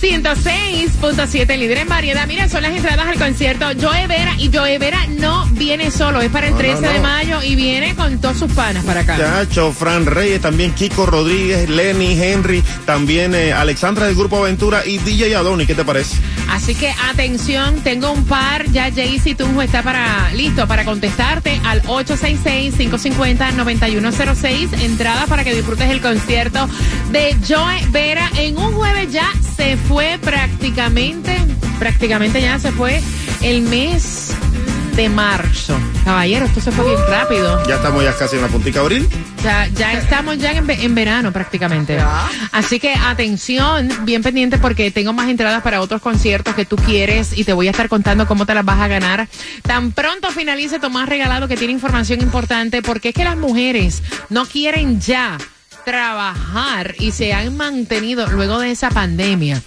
106.7, líder en variedad. Mira, son las entradas al concierto Joe Vera. Y Joe Vera no viene solo, es para el No, no, 13 de mayo y viene con todos sus panas para acá. Chacho, Fran Reyes, también Kiko Rodríguez, Lenny, Henry, también eh, Alexandra del Grupo Aventura y DJ Adoni, ¿qué te parece? Así que atención, tengo un par, ya Jaycee Tunjo está para listo para contestarte al 866-550-9106. Entrada para que disfrutes el concierto de Joe Vera. En un jueves ya se fue prácticamente, prácticamente ya se fue el mes de marzo. Caballero, esto se fue bien rápido. Ya estamos ya casi en la puntica abril. Ya, ya estamos ya en, en verano prácticamente. Así que atención, bien pendiente porque tengo más entradas para otros conciertos que tú quieres y te voy a estar contando cómo te las vas a ganar. Tan pronto finalice Tomás Regalado que tiene información importante porque es que las mujeres no quieren ya trabajar y se han mantenido luego de esa pandemia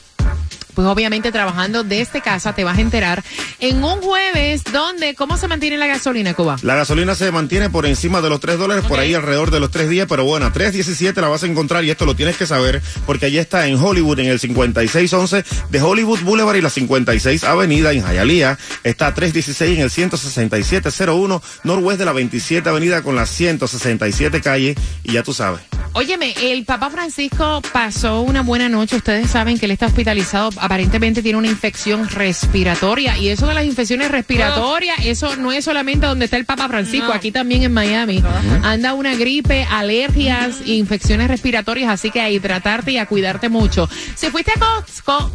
pues obviamente trabajando desde casa te vas a enterar en un jueves donde cómo se mantiene la gasolina Cuba. La gasolina se mantiene por encima de los 3 dólares, por ahí alrededor de los 3 días, pero bueno, a 3.17 la vas a encontrar y esto lo tienes que saber porque allí está en Hollywood, en el 5611 de Hollywood Boulevard y la 56 Avenida en Hialeah. Está a 316 en el 16701 Norwest de la 27 Avenida con la 167 calle y ya tú sabes. Óyeme, el Papa Francisco pasó una buena noche. Ustedes saben que él está hospitalizado. Aparentemente tiene una infección respiratoria. Y eso de las infecciones respiratorias, eso no es solamente donde está el Papa Francisco. Aquí también en Miami. Anda una gripe, alergias, infecciones respiratorias. Así que a hidratarte y a cuidarte mucho. Si fuiste a Costco,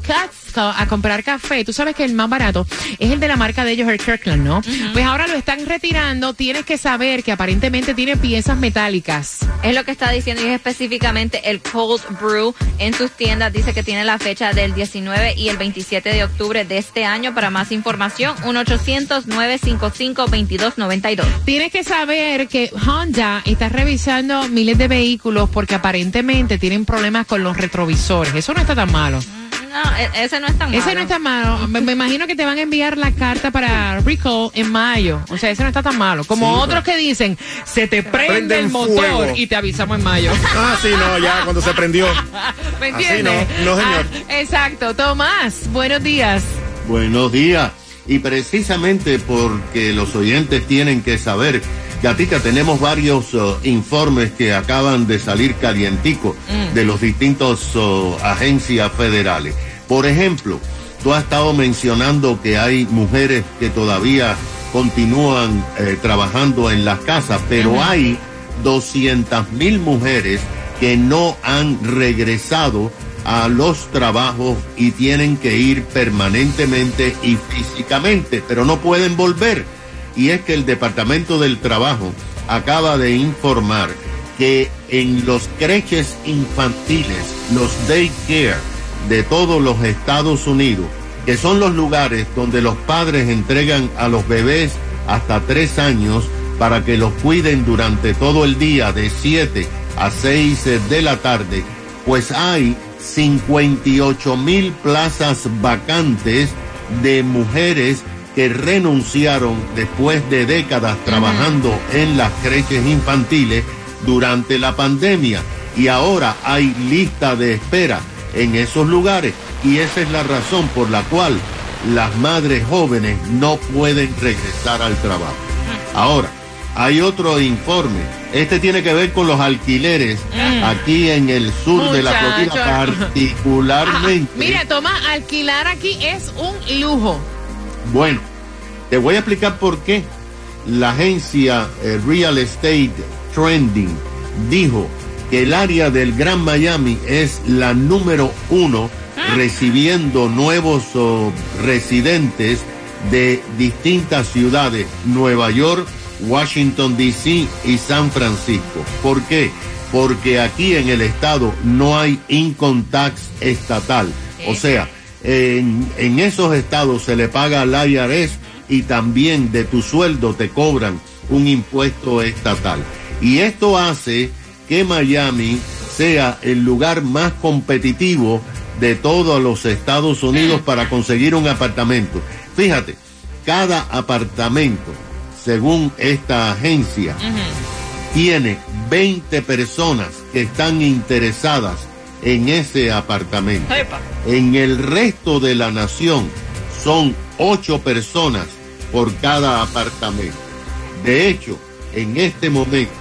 Costco a comprar café, tú sabes que el más barato es el de la marca de ellos, el Kirkland, ¿no? Pues ahora lo están retirando. Tienes que saber que aparentemente tiene piezas metálicas. Es lo que está diciendo y es específicamente el Cold Brew en sus tiendas. Dice que tiene la fecha del 19 y el 27 de octubre de este año. Para más información, 1-800-955-2292. Tienes que saber que Honda está revisando miles de vehículos porque aparentemente tienen problemas con los retrovisores. Eso no está tan malo. No, e- ese no es tan malo. Ese no está malo. Me, me imagino que te van a enviar la carta para Rico en mayo. O sea, ese no está tan malo. Como Sí, otros que dicen, se te prende Prende el motor fuego. y te avisamos en mayo. Ah, sí, no, ya cuando se prendió. ¿Me Así entiendes? no, no, señor. Ah, exacto. Tomás, buenos días. Buenos días. Y precisamente porque los oyentes tienen que saber, Gatica, tenemos varios uh, informes que acaban de salir calienticos de los distintos uh, agencias federales. Por ejemplo, tú has estado mencionando que hay mujeres que todavía continúan eh, trabajando en las casas, pero hay 200 mil mujeres que no han regresado a los trabajos y tienen que ir permanentemente y físicamente, pero no pueden volver. Y es que el Departamento del Trabajo acaba de informar que en los creches infantiles, los daycare de todos los Estados Unidos, que son los lugares donde los padres entregan a los bebés hasta tres años para que los cuiden durante todo el día de 7 a 6 de la tarde, pues hay 58 mil plazas vacantes de mujeres que renunciaron después de décadas trabajando en las creches infantiles durante la pandemia. Y ahora hay lista de espera en esos lugares y esa es la razón por la cual las madres jóvenes no pueden regresar al trabajo. Ahora, hay otro informe. Este tiene que ver con los alquileres aquí en el sur de la. Florida, particularmente. Ah, mira, toma, alquilar aquí es un lujo. Bueno, te voy a explicar por qué. La agencia eh, Real Estate Trending dijo que el área del Gran Miami es la número uno recibiendo nuevos oh, residentes de distintas ciudades, Nueva York, Washington, D.C. y San Francisco. ¿Por qué? Porque aquí en el estado no hay income tax estatal. O sea, en, en esos estados se le paga al IRS y también de tu sueldo te cobran un impuesto estatal. Y esto hace que Miami sea el lugar más competitivo de todos los Estados Unidos para conseguir un apartamento. Fíjate, cada apartamento, según esta agencia, tiene 20 personas que están interesadas en ese apartamento. En el resto de la nación son 8 personas por cada apartamento. De hecho, en este momento,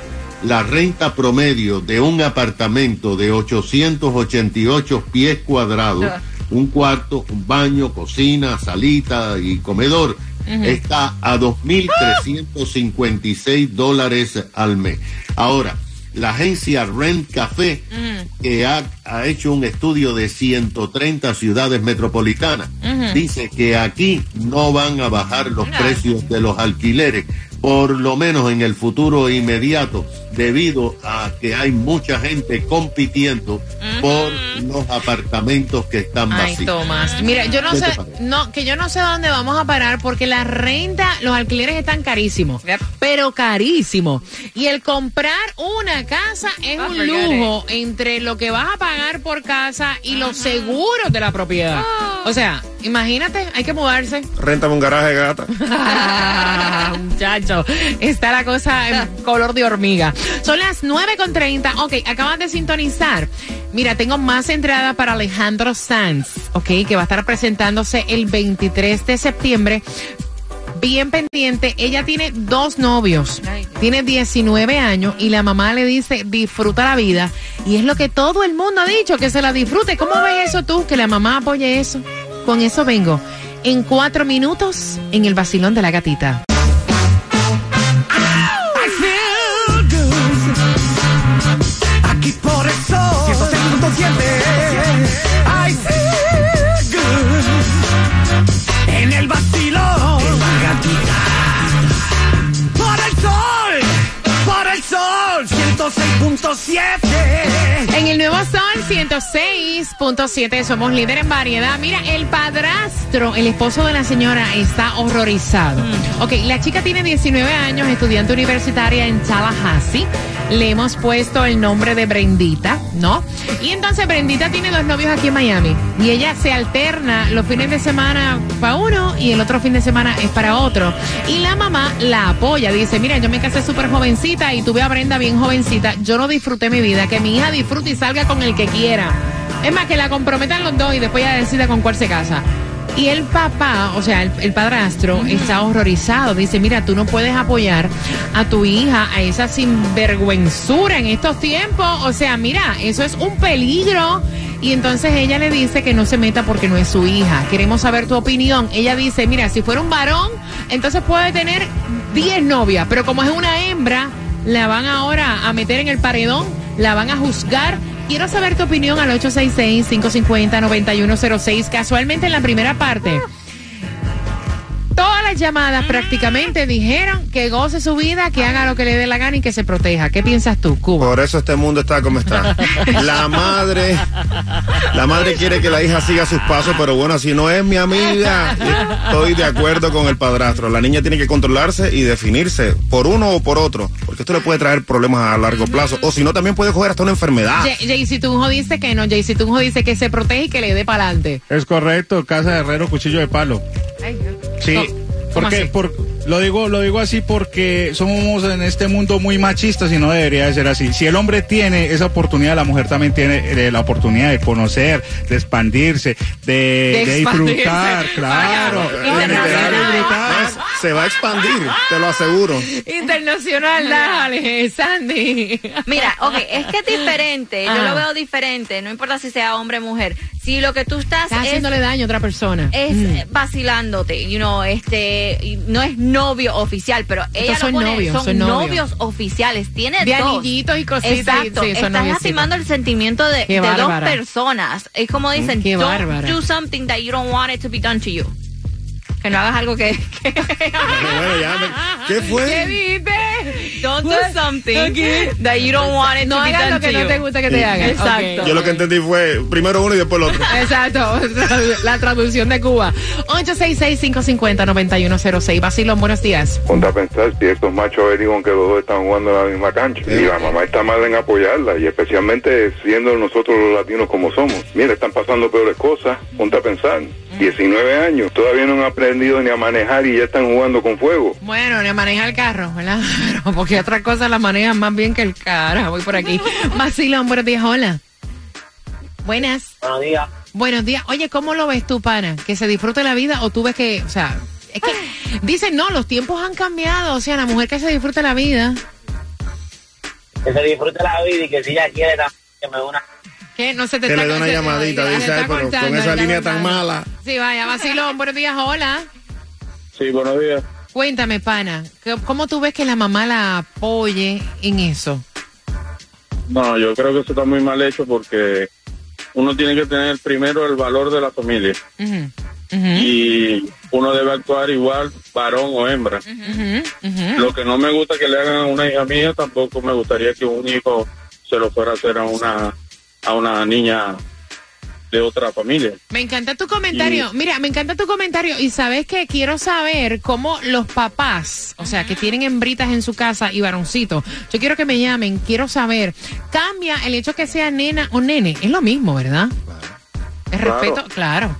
la renta promedio de un apartamento de 888 pies cuadrados, un cuarto, un baño, cocina, salita y comedor, está a 2.356 dólares al mes. Ahora, la agencia Rent Café, que ha, ha hecho un estudio de 130 ciudades metropolitanas, dice que aquí no van a bajar los precios de los alquileres, por lo menos en el futuro inmediato, debido a que hay mucha gente compitiendo por los apartamentos que están Ay, vacíos. Tomás. Mira, yo no ¿Qué te sé, no, que yo no sé dónde vamos a parar porque la renta, los alquileres están carísimos, Yep. pero carísimos. Y el comprar una casa es Oh, un lujo entre lo que vas a pagar por casa y los seguros de la propiedad. Oh. O sea, imagínate, hay que mudarse. Réntame un garaje, gata. Ah, muchacho, está la cosa en color de hormiga. Son las 9.30. Ok, acaban de sintonizar. Mira, tengo más entradas para Alejandro Sanz, ok, que va a estar presentándose el 23 de septiembre. Bien pendiente, ella tiene dos novios, tiene 19 años y la mamá le dice disfruta la vida y es lo que todo el mundo ha dicho, que se la disfrute. ¿Cómo ves eso tú, que la mamá apoye eso? Con eso vengo en cuatro minutos en el vacilón de la gatita. 106.7 somos líder en variedad. Mira, el padrastro, el esposo de la señora, está horrorizado. Ok, la chica tiene 19 años, estudiante universitaria en Tallahassee. Le hemos puesto el nombre de Brendita, ¿no? Y entonces Brendita tiene dos novios aquí en Miami. Y ella se alterna los fines de semana para uno y el otro fin de semana es para otro. Y la mamá la apoya. Dice, mira, yo me casé súper jovencita y tuve a Brenda bien jovencita. Yo no disfruté mi vida. Que mi hija disfrute y salga con el que quiera. Es más, que la comprometan los dos y después ya decida con cuál se casa. Y el papá, o sea, el, el padrastro, está horrorizado. Dice, mira, tú no puedes apoyar a tu hija a esa sinvergüenzura en estos tiempos. O sea, mira, eso es un peligro. Y entonces ella le dice que no se meta porque no es su hija. Queremos saber tu opinión. Ella dice, mira, si fuera un varón, entonces puede tener 10 novias. Pero como es una hembra, la van ahora a meter en el paredón, la van a juzgar. Quiero saber tu opinión al 866-550-9106. Casualmente en la primera parte. Todas las llamadas prácticamente dijeron que goce su vida, que haga lo que le dé la gana y que se proteja. ¿Qué piensas tú, Cuba? Por eso este mundo está como está. La madre, la madre quiere que la hija siga sus pasos, pero bueno, si no es mi amiga, estoy de acuerdo con el padrastro. La niña tiene que controlarse y definirse por uno o por otro, porque esto le puede traer problemas a largo plazo, o si no también puede coger hasta una enfermedad. Jay- Jaycee Tunjo dice que no, Jaycee Tunjo dice que se protege y que le dé para adelante. Es correcto, casa de herrero, cuchillo de palo. Sí, ¿Cómo- cómo porque por, lo digo lo digo así porque somos en este mundo muy machistas y no debería de ser así. Si el hombre tiene esa oportunidad, la mujer también tiene eh, la oportunidad de conocer, de expandirse, de, De de expandirse. disfrutar, claro, Vaya, de, de disfrutar. Se va a expandir, te lo aseguro. Internacional, dale, Sandy. Mira, ok, es que es diferente. Yo Ah. lo veo diferente. No importa si sea hombre o mujer. Si lo que tú estás Estás es haciéndole daño a otra persona. es Mm. vacilándote, you know, este, no es novio oficial, pero ella son lo pone, novios, son, son novios. novios oficiales, tiene De dos. anillitos y cositas, Exacto, sí, son estás noviecitos. lastimando el sentimiento de, de dos personas. Es como dicen, Qué don't bárbara. do something that you don't want it to be done to you. Que no hagas algo que, que- Pero bueno, ya me- ¿Qué ¿Qué fue? dijiste? don't do something that you don't want it No to be hagas done lo que to no te gusta que te hagan. Exacto. Ok. Yo lo que entendí fue primero uno y después el otro. Exacto, la traducción de Cuba. 866-550-9106. Basilón, buenos días. Ponte a pensar si estos machos averiguan que los dos están jugando en la misma cancha y la mamá está mal en apoyarla y especialmente siendo nosotros los latinos como somos. Mira, están pasando peores cosas. Ponte a pensar. 19 años, todavía no han aprendido ni a manejar y ya están jugando con fuego. Bueno, le maneja el carro, ¿verdad? Pero porque otra cosa la manejan más bien que el carro. Voy por aquí. Basilón, buenos días, hola. Buenas. Buenos días. Buenos días. Oye, ¿cómo lo ves tú, pana? ¿Que se disfrute la vida o tú ves que, o sea, es que dicen, no, los tiempos han cambiado, o sea, la mujer que se disfrute la vida. Que se disfrute la vida y que si ella quiere también que me dé una... ¿Qué? No se te Que está le dé una llamadita, dice, está "Ay, pero cortando, con esa línea tan cortando". mala. Sí, vaya, Basilón, buenos días, hola. Sí, buenos días. Cuéntame, pana, ¿qué- ¿cómo tú ves que la mamá la apoye en eso? No, yo creo que eso está muy mal hecho porque uno tiene que tener primero el valor de la familia y uno debe actuar igual varón o hembra. Lo que no me gusta que le hagan a una hija mía, tampoco me gustaría que un hijo se lo fuera a hacer a una a una niña de otra familia. Me encanta tu comentario. Mira, me encanta tu comentario. Y sabes que quiero saber cómo los papás, o sea, que tienen hembritas en su casa y varoncitos, yo quiero que me llamen, quiero saber, cambia el hecho que sea nena o nene. Es lo mismo, ¿verdad? Es Claro. respeto, claro.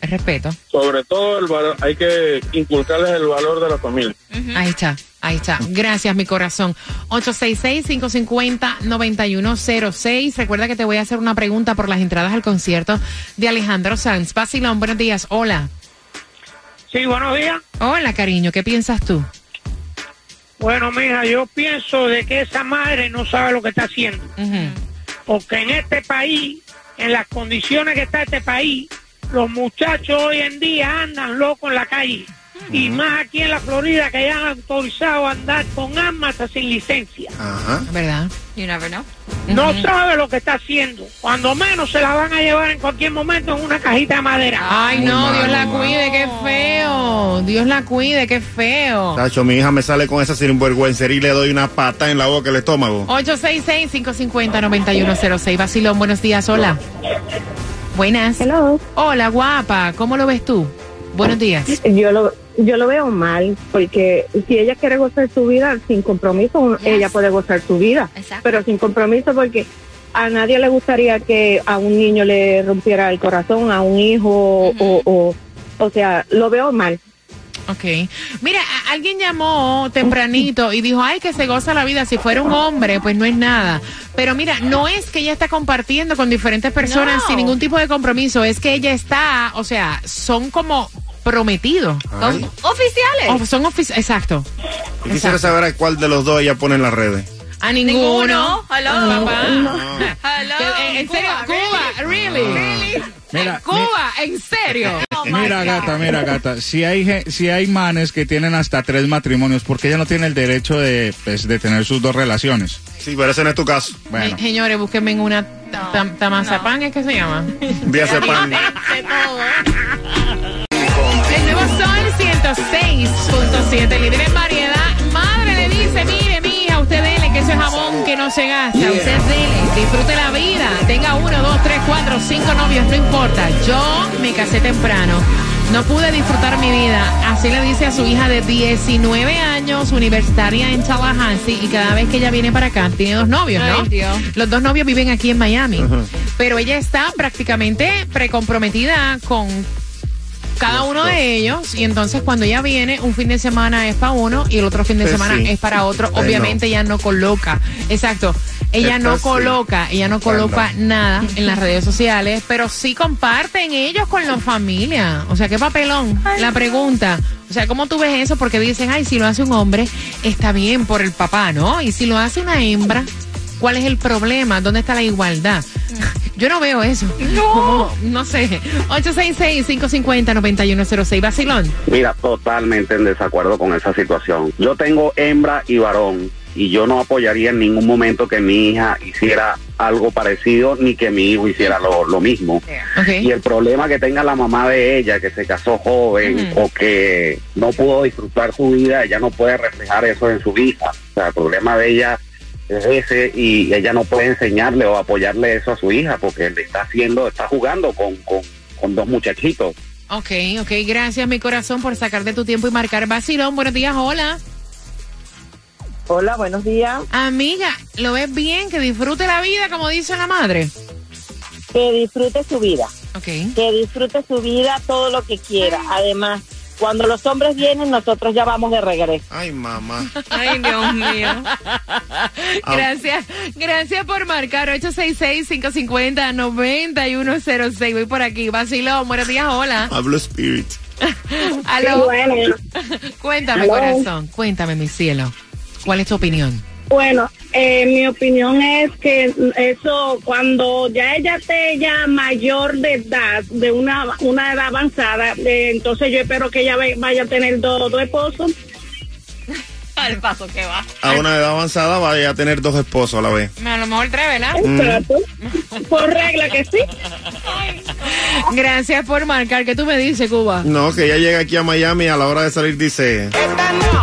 Es respeto. Sobre todo el valor, hay que inculcarles el valor de la familia. Ahí está, ahí está. Gracias, mi corazón. 866-550-9106. Recuerda que te voy a hacer una pregunta por las entradas al concierto de Alejandro Sanz. Basilón, buenos días. Hola. Sí, buenos días. Hola, cariño. ¿Qué piensas tú? Bueno, mija, yo pienso de que esa madre no sabe lo que está haciendo. Ujú. Porque en este país, en las condiciones que está este país, los muchachos hoy en día andan locos en la calle. Y más aquí en la Florida, que ya han autorizado a andar con armas sin licencia. Ajá. ¿Verdad? You never know. No sabe lo que está haciendo. Cuando menos se la van a llevar en cualquier momento en una cajita de madera. Ay, Muy no, malo, Dios la cuide, qué feo. Dios la cuide, qué feo. Tacho, mi hija me sale con esa sinvergüencería y le doy una pata en la boca el estómago. 866-550-9106. Basilón, buenos días. Hola. Buenas. Hello. Hola, guapa. ¿Cómo lo ves tú? Buenos días. Yo lo, yo lo veo mal, porque si ella quiere gozar su vida sin compromiso, Yes. ella puede gozar su vida, Exacto. pero sin compromiso porque a nadie le gustaría que a un niño le rompiera el corazón, a un hijo o, o, o sea, lo veo mal. Ok. Mira, alguien llamó tempranito y dijo, ay, que se goza la vida. Si fuera un hombre, pues no es nada. Pero mira, no es que ella está compartiendo con diferentes personas No. sin ningún tipo de compromiso. Es que ella está, o sea, son como prometidos. Ay. Oficiales. O son oficiales. Exacto. Y quisiera Exacto. saber a cuál de los dos ella pone en las redes. A ninguno. Hello. Papá. Hello. Que- en- en serio, Cuba, really? Mira, Cuba, en serio. Oh, my Mira, God. gata, mira, gata. Si hay, si hay manes que tienen hasta tres matrimonios, porque ella no tiene el derecho de, pues, de tener sus dos relaciones. Sí, pero ese no es tu caso. Bueno, Eh, Señores, búsquenme en una tam- tamazapán, ¿es que se llama? Vía pan. De todo. Se gasta. Usted dele, disfrute la vida. Tenga uno, dos, tres, cuatro, cinco novios, no importa. Yo me casé temprano. No pude disfrutar mi vida. Así le dice a su hija de 19 años, universitaria en Tallahassee, y cada vez que ella viene para acá, tiene dos novios, ¿no? Ay, Dios. Los dos novios viven aquí en Miami. Pero ella está prácticamente precomprometida con cada uno de ellos y entonces cuando ella viene un fin de semana es para uno y el otro fin de Pues semana sí. es para otro obviamente ella no coloca exacto ella Esta no sí. coloca ella no coloca Anda. nada en las redes sociales pero sí comparten ellos con la familia o sea qué papelón la pregunta O sea, ¿cómo tú ves eso? Porque dicen, ay, si lo hace un hombre, está bien por el papá, ¿no? Y si lo hace una hembra, ¿cuál es el problema? ¿Dónde está la igualdad? Yo no veo eso. No. no sé. 866-550-9106. Vacilón. Mira, totalmente en desacuerdo con esa situación. Yo tengo hembra y varón y yo no apoyaría en ningún momento que mi hija hiciera algo parecido ni que mi hijo hiciera lo, lo mismo. Y el problema que tenga la mamá de ella, que se casó joven o que no pudo disfrutar su vida, ella no puede reflejar eso en su hija. O sea, el problema de ella es ese y ella no puede enseñarle o apoyarle eso a su hija porque le está haciendo, está jugando con, con, con dos muchachitos. Ok, ok. Gracias, mi corazón, por sacar de tu tiempo y marcar vacilón. Buenos días, hola. Hola, buenos días. Amiga, ¿lo ves bien? Que disfrute la vida, como dice la madre. Que disfrute su vida. Ok. Que disfrute su vida todo lo que quiera. Además, cuando los hombres vienen, nosotros ya vamos de regreso. Ay, mamá. Ay, Dios mío. Gracias, gracias por marcar 866-550-9106. Voy por aquí. Vacilón, buenos días, hola. Hablo Spirit. Aló. Bueno. Cuéntame, corazón. Cuéntame, mi cielo. ¿Cuál es tu opinión? Bueno, eh, mi opinión es que eso cuando ya ella esté ya mayor de edad, de una, una edad avanzada, eh, entonces yo espero que ella ve- vaya a tener dos, dos esposos. Al paso que va. A una edad avanzada vaya a tener dos esposos a la vez. A lo mejor tres, ¿verdad? Exacto. Por regla que sí. Gracias por marcar. ¿Qué tú me dices, Cuba? No, que ella llega aquí a Miami a la hora de salir dice... Este no,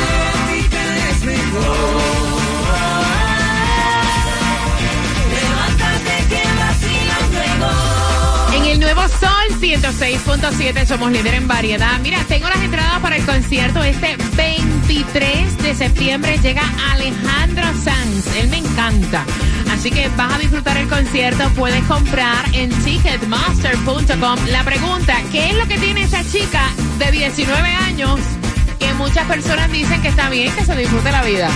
106.7 somos líder en variedad. Mira, tengo las entradas para el concierto este 23 de septiembre. Llega Alejandro Sanz. Él me encanta. Así que vas a disfrutar el concierto. Puedes comprar en ticketmaster.com. La pregunta, ¿qué es lo que tiene esa chica de 19 años que muchas personas dicen que está bien que se disfrute la vida?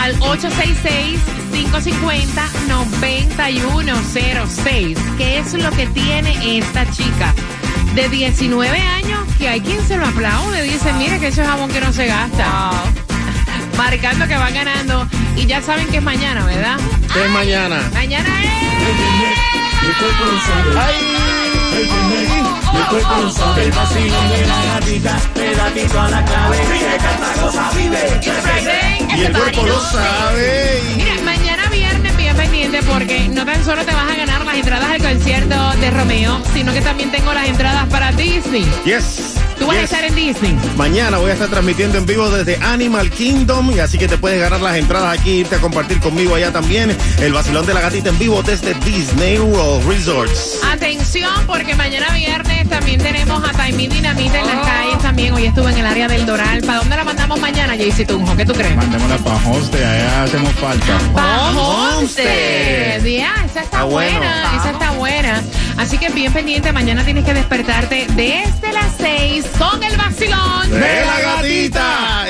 Al 866-550-9106. ¿Qué es lo que tiene esta chica? De 19 años, que hay quien se lo aplaude. Dice, mire que eso es jabón que no se gasta. Marcando que van ganando. Y ya saben que es mañana, ¿verdad? ¿Qué es mañana? Mañana es... El vacilón de la gatita, pedatito a la clave. Vive, canta, cosa, vive. Y el cuerpo lo sabe. Mira, pendiente porque no tan solo te vas a ganar las entradas al concierto de Romeo, sino que también tengo las entradas para Disney. Yes. Tú vas a estar en Disney. Mañana voy a estar transmitiendo en vivo desde Animal Kingdom y así que te puedes ganar las entradas aquí, irte a compartir conmigo allá también. El vacilón de la gatita en vivo desde Disney World Resorts. Atención, porque mañana viernes también tenemos a Taimí Dinamita en las calles también. Hoy estuve en el área del Doral. ¿Para dónde la mandamos mañana, Jaycee Tunjo? ¿Qué tú crees? Mandémosla para Hoste, allá hacemos falta. Bajonte. Ya, esa está Ah, bueno. buena, esa está buena. Así que bien pendiente, mañana tienes que despertarte desde las 6 con el vacilón De la gatita.